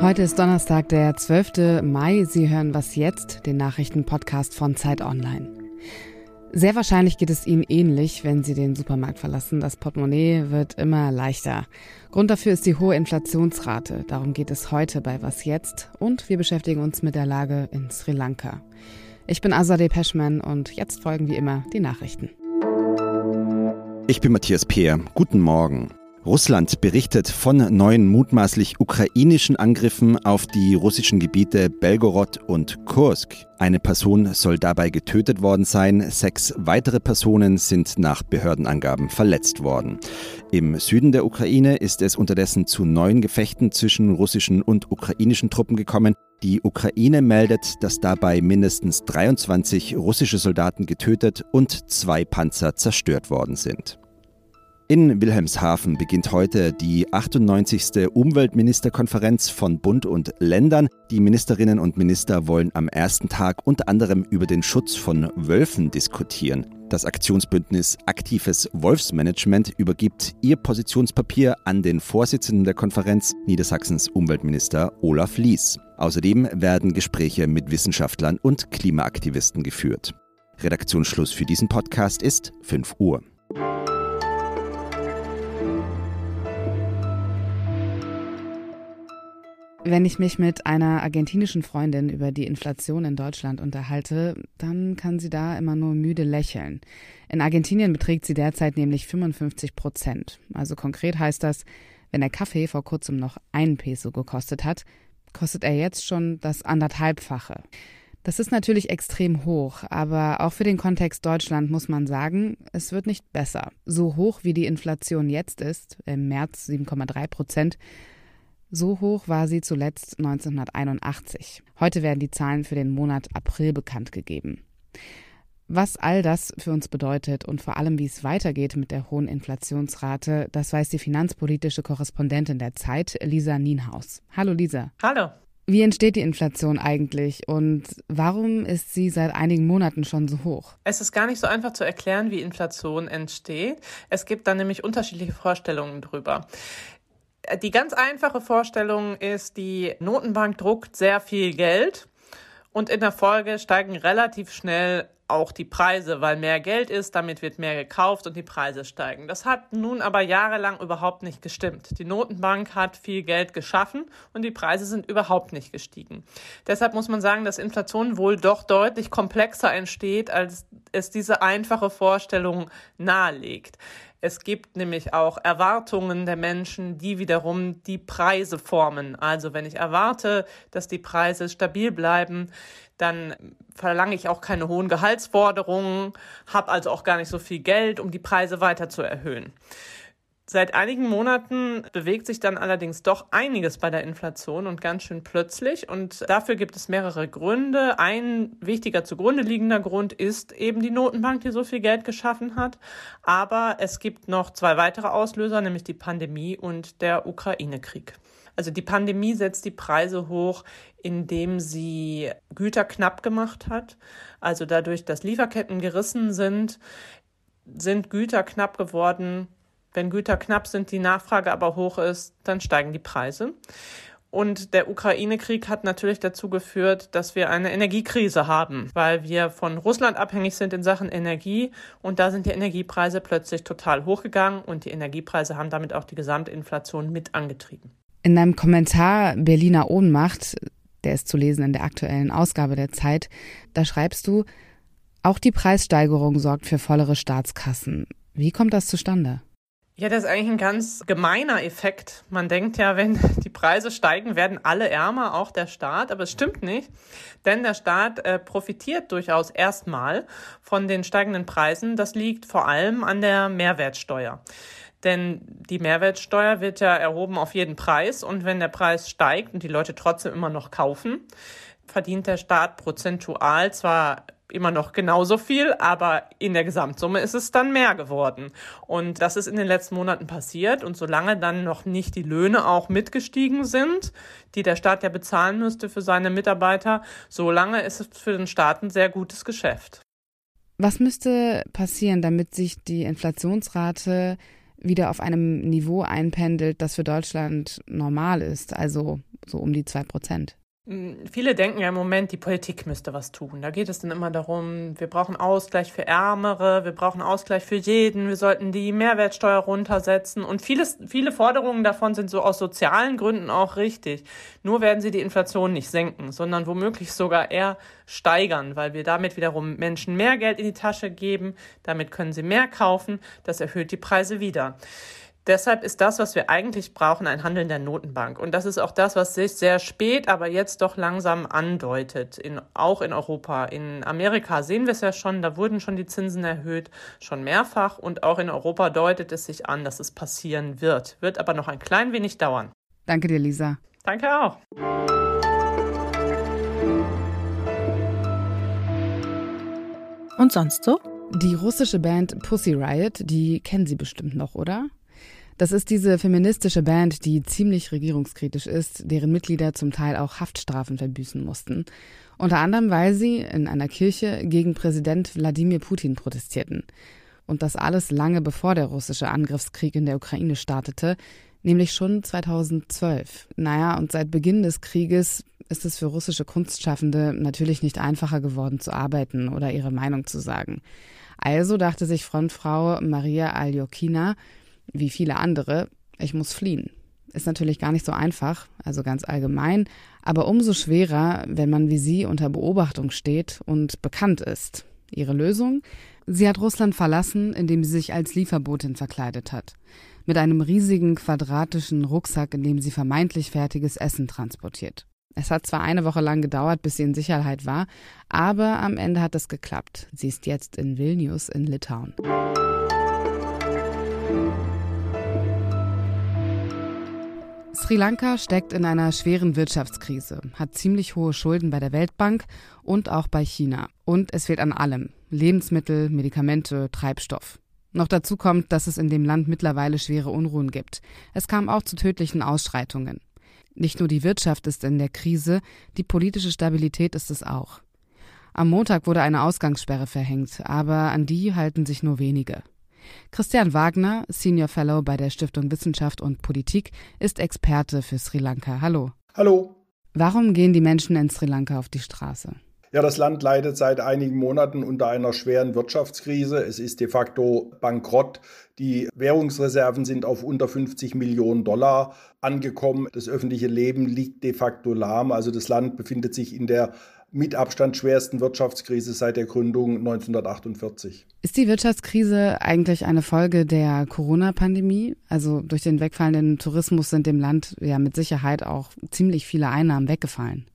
Heute ist Donnerstag, der 12. Mai. Sie hören Was jetzt, den Nachrichtenpodcast von Zeit Online. Sehr wahrscheinlich geht es Ihnen ähnlich, wenn Sie den Supermarkt verlassen. Das Portemonnaie wird immer leichter. Grund dafür ist die hohe Inflationsrate. Darum geht es heute bei Was jetzt und wir beschäftigen uns mit der Lage in Sri Lanka. Ich bin Azadeh Peschman und jetzt folgen wie immer die Nachrichten. Ich bin Matthias Peer. Guten Morgen. Russland berichtet von neuen mutmaßlich ukrainischen Angriffen auf die russischen Gebiete Belgorod und Kursk. Eine Person soll dabei getötet worden sein, sechs weitere Personen sind nach Behördenangaben verletzt worden. Im Süden der Ukraine ist es unterdessen zu neuen Gefechten zwischen russischen und ukrainischen Truppen gekommen. Die Ukraine meldet, dass dabei mindestens 23 russische Soldaten getötet und zwei Panzer zerstört worden sind. In Wilhelmshaven beginnt heute die 98. Umweltministerkonferenz von Bund und Ländern. Die Ministerinnen und Minister wollen am ersten Tag unter anderem über den Schutz von Wölfen diskutieren. Das Aktionsbündnis Aktives Wolfsmanagement übergibt ihr Positionspapier an den Vorsitzenden der Konferenz, Niedersachsens Umweltminister Olaf Lies. Außerdem werden Gespräche mit Wissenschaftlern und Klimaaktivisten geführt. Redaktionsschluss für diesen Podcast ist 5 Uhr. Wenn ich mich mit einer argentinischen Freundin über die Inflation in Deutschland unterhalte, dann kann sie da immer nur müde lächeln. In Argentinien beträgt sie derzeit nämlich 55 Prozent. Also konkret heißt das, wenn der Kaffee vor kurzem noch einen Peso gekostet hat, kostet er jetzt schon das anderthalbfache. Das ist natürlich extrem hoch, aber auch für den Kontext Deutschland muss man sagen, es wird nicht besser. So hoch wie die Inflation jetzt ist, im März 7,3 Prozent, so hoch war sie zuletzt 1981. Heute werden die Zahlen für den Monat April bekannt gegeben. Was all das für uns bedeutet und vor allem, wie es weitergeht mit der hohen Inflationsrate, das weiß die finanzpolitische Korrespondentin der Zeit, Lisa Nienhaus. Hallo Lisa. Hallo. Wie entsteht die Inflation eigentlich und warum ist sie seit einigen Monaten schon so hoch? Es ist gar nicht so einfach zu erklären, wie Inflation entsteht. Es gibt da nämlich unterschiedliche Vorstellungen drüber. Die ganz einfache Vorstellung ist, die Notenbank druckt sehr viel Geld und in der Folge steigen relativ schnell auch die Preise, weil mehr Geld ist, damit wird mehr gekauft und die Preise steigen. Das hat nun aber jahrelang überhaupt nicht gestimmt. Die Notenbank hat viel Geld geschaffen und die Preise sind überhaupt nicht gestiegen. Deshalb muss man sagen, dass Inflation wohl doch deutlich komplexer entsteht, als es diese einfache Vorstellung nahelegt. Es gibt nämlich auch Erwartungen der Menschen, die wiederum die Preise formen. Also wenn ich erwarte, dass die Preise stabil bleiben, dann verlange ich auch keine hohen Gehaltsforderungen, habe also auch gar nicht so viel Geld, um die Preise weiter zu erhöhen. Seit einigen Monaten bewegt sich dann allerdings doch einiges bei der Inflation und ganz schön plötzlich. Und dafür gibt es mehrere Gründe. Ein wichtiger zugrunde liegender Grund ist eben die Notenbank, die so viel Geld geschaffen hat. Aber es gibt noch zwei weitere Auslöser, nämlich die Pandemie und der Ukraine-Krieg. Also die Pandemie setzt die Preise hoch, indem sie Güter knapp gemacht hat. Also dadurch, dass Lieferketten gerissen sind, sind Güter knapp geworden wenn Güter knapp sind, die Nachfrage aber hoch ist, dann steigen die Preise. Und der Ukraine-Krieg hat natürlich dazu geführt, dass wir eine Energiekrise haben, weil wir von Russland abhängig sind in Sachen Energie. Und da sind die Energiepreise plötzlich total hochgegangen und die Energiepreise haben damit auch die Gesamtinflation mit angetrieben. In deinem Kommentar Berliner Ohnmacht, der ist zu lesen in der aktuellen Ausgabe der Zeit, da schreibst du, auch die Preissteigerung sorgt für vollere Staatskassen. Wie kommt das zustande? Ja, das ist eigentlich ein ganz gemeiner Effekt. Man denkt ja, wenn die Preise steigen, werden alle ärmer, auch der Staat. Aber es stimmt nicht, denn der Staat äh, profitiert durchaus erstmal von den steigenden Preisen. Das liegt vor allem an der Mehrwertsteuer. Denn die Mehrwertsteuer wird ja erhoben auf jeden Preis. Und wenn der Preis steigt und die Leute trotzdem immer noch kaufen, verdient der Staat prozentual zwar immer noch genauso viel, aber in der Gesamtsumme ist es dann mehr geworden. Und das ist in den letzten Monaten passiert. Und solange dann noch nicht die Löhne auch mitgestiegen sind, die der Staat ja bezahlen müsste für seine Mitarbeiter, solange ist es für den Staat ein sehr gutes Geschäft. Was müsste passieren, damit sich die Inflationsrate wieder auf einem Niveau einpendelt, das für Deutschland normal ist, also so um die zwei Prozent. Hm, viele denken ja im Moment, die Politik müsste was tun. Da geht es dann immer darum, wir brauchen Ausgleich für Ärmere, wir brauchen Ausgleich für jeden, wir sollten die Mehrwertsteuer runtersetzen. Und vieles, viele Forderungen davon sind so aus sozialen Gründen auch richtig. Nur werden sie die Inflation nicht senken, sondern womöglich sogar eher steigern, weil wir damit wiederum Menschen mehr Geld in die Tasche geben. Damit können sie mehr kaufen. Das erhöht die Preise wieder. Deshalb ist das, was wir eigentlich brauchen, ein Handeln der Notenbank. Und das ist auch das, was sich sehr spät, aber jetzt doch langsam andeutet, in, auch in Europa. In Amerika sehen wir es ja schon, da wurden schon die Zinsen erhöht, schon mehrfach. Und auch in Europa deutet es sich an, dass es passieren wird. Wird aber noch ein klein wenig dauern. Danke dir, Lisa. Danke auch. Und sonst so? Die russische Band Pussy Riot, die kennen Sie bestimmt noch, oder? Das ist diese feministische Band, die ziemlich regierungskritisch ist, deren Mitglieder zum Teil auch Haftstrafen verbüßen mussten. Unter anderem, weil sie in einer Kirche gegen Präsident Wladimir Putin protestierten. Und das alles lange bevor der russische Angriffskrieg in der Ukraine startete, nämlich schon 2012. Naja, und seit Beginn des Krieges ist es für russische Kunstschaffende natürlich nicht einfacher geworden zu arbeiten oder ihre Meinung zu sagen. Also dachte sich Frontfrau Maria Aljokina, wie viele andere, ich muss fliehen. Ist natürlich gar nicht so einfach, also ganz allgemein, aber umso schwerer, wenn man wie sie unter Beobachtung steht und bekannt ist. Ihre Lösung? Sie hat Russland verlassen, indem sie sich als Lieferbotin verkleidet hat. Mit einem riesigen quadratischen Rucksack, in dem sie vermeintlich fertiges Essen transportiert. Es hat zwar eine Woche lang gedauert, bis sie in Sicherheit war, aber am Ende hat es geklappt. Sie ist jetzt in Vilnius in Litauen. Sri Lanka steckt in einer schweren Wirtschaftskrise, hat ziemlich hohe Schulden bei der Weltbank und auch bei China. Und es fehlt an allem. Lebensmittel, Medikamente, Treibstoff. Noch dazu kommt, dass es in dem Land mittlerweile schwere Unruhen gibt. Es kam auch zu tödlichen Ausschreitungen. Nicht nur die Wirtschaft ist in der Krise, die politische Stabilität ist es auch. Am Montag wurde eine Ausgangssperre verhängt, aber an die halten sich nur wenige. Christian Wagner, Senior Fellow bei der Stiftung Wissenschaft und Politik, ist Experte für Sri Lanka. Hallo. Hallo. Warum gehen die Menschen in Sri Lanka auf die Straße? Ja, das Land leidet seit einigen Monaten unter einer schweren Wirtschaftskrise. Es ist de facto bankrott. Die Währungsreserven sind auf unter 50 Millionen Dollar angekommen. Das öffentliche Leben liegt de facto lahm. Also das Land befindet sich in der mit Abstand schwersten Wirtschaftskrise seit der Gründung 1948. Ist die Wirtschaftskrise eigentlich eine Folge der Corona-Pandemie? Also durch den wegfallenden Tourismus sind dem Land ja mit Sicherheit auch ziemlich viele Einnahmen weggefallen.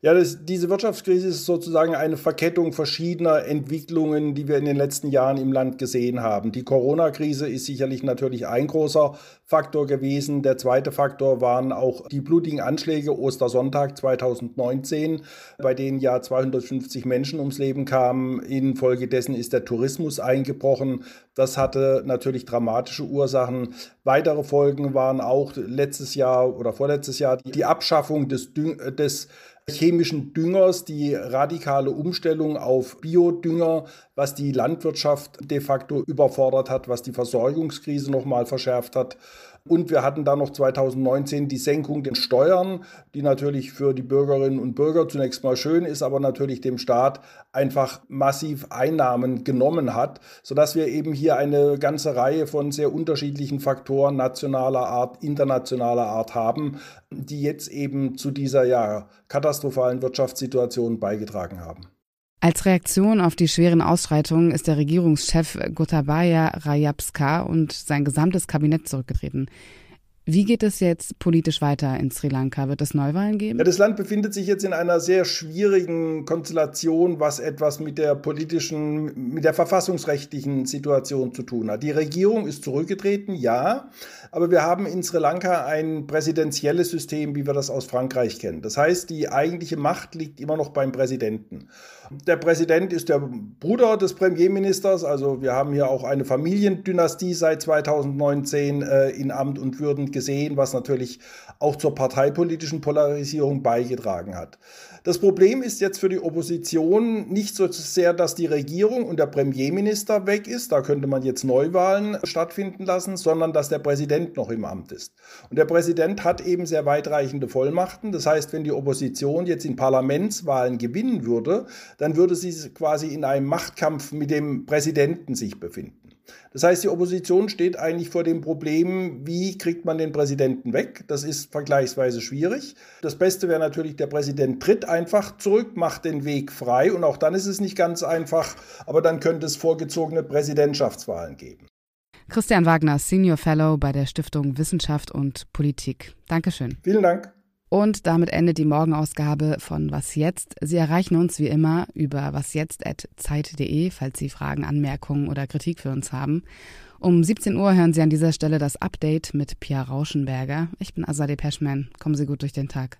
Ja, das, diese Wirtschaftskrise ist sozusagen eine Verkettung verschiedener Entwicklungen, die wir in den letzten Jahren im Land gesehen haben. Die Corona-Krise ist sicherlich natürlich ein großer Faktor gewesen. Der zweite Faktor waren auch die blutigen Anschläge Ostersonntag 2019, bei denen ja 250 Menschen ums Leben kamen. Infolgedessen ist der Tourismus eingebrochen. Das hatte natürlich dramatische Ursachen. Weitere Folgen waren auch letztes Jahr oder vorletztes Jahr die Abschaffung des, des chemischen Düngers, die radikale Umstellung auf Biodünger, was die Landwirtschaft de facto überfordert hat, was die Versorgungskrise nochmal verschärft hat. Und wir hatten dann noch 2019 die Senkung der Steuern, die natürlich für die Bürgerinnen und Bürger zunächst mal schön ist, aber natürlich dem Staat einfach massiv Einnahmen genommen hat, sodass wir eben hier eine ganze Reihe von sehr unterschiedlichen Faktoren nationaler Art, internationaler Art haben, die jetzt eben zu dieser ja, katastrophalen Wirtschaftssituation beigetragen haben. Als Reaktion auf die schweren Ausschreitungen ist der Regierungschef Gotabaya Rajapaksa und sein gesamtes Kabinett zurückgetreten. Wie geht es jetzt politisch weiter in Sri Lanka? Wird es Neuwahlen geben? Ja, das Land befindet sich jetzt in einer sehr schwierigen Konstellation, was etwas mit der politischen, mit der verfassungsrechtlichen Situation zu tun hat. Die Regierung ist zurückgetreten, ja, aber wir haben in Sri Lanka ein präsidentielles System, wie wir das aus Frankreich kennen. Das heißt, die eigentliche Macht liegt immer noch beim Präsidenten. Der Präsident ist der Bruder des Premierministers, also wir haben hier auch eine Familiendynastie seit 2019 äh, in Amt und Würden gesehen, was natürlich auch zur parteipolitischen Polarisierung beigetragen hat. Das Problem ist jetzt für die Opposition nicht so sehr, dass die Regierung und der Premierminister weg ist, da könnte man jetzt Neuwahlen stattfinden lassen, sondern dass der Präsident noch im Amt ist. Und der Präsident hat eben sehr weitreichende Vollmachten. Das heißt, wenn die Opposition jetzt in Parlamentswahlen gewinnen würde, dann würde sie quasi in einem Machtkampf mit dem Präsidenten sich befinden. Das heißt, die Opposition steht eigentlich vor dem Problem, wie kriegt man den Präsidenten weg? Das ist vergleichsweise schwierig. Das Beste wäre natürlich, der Präsident tritt einfach zurück, macht den Weg frei und auch dann ist es nicht ganz einfach, aber dann könnte es vorgezogene Präsidentschaftswahlen geben. Christian Wagner, Senior Fellow bei der Stiftung Wissenschaft und Politik. Dankeschön. Vielen Dank. Und damit endet die Morgenausgabe von Was jetzt. Sie erreichen uns wie immer über wasjetzt.zeit.de, falls Sie Fragen, Anmerkungen oder Kritik für uns haben. Um 17 Uhr hören Sie an dieser Stelle das Update mit Pia Rauschenberger. Ich bin Azadeh Peschman. Kommen Sie gut durch den Tag.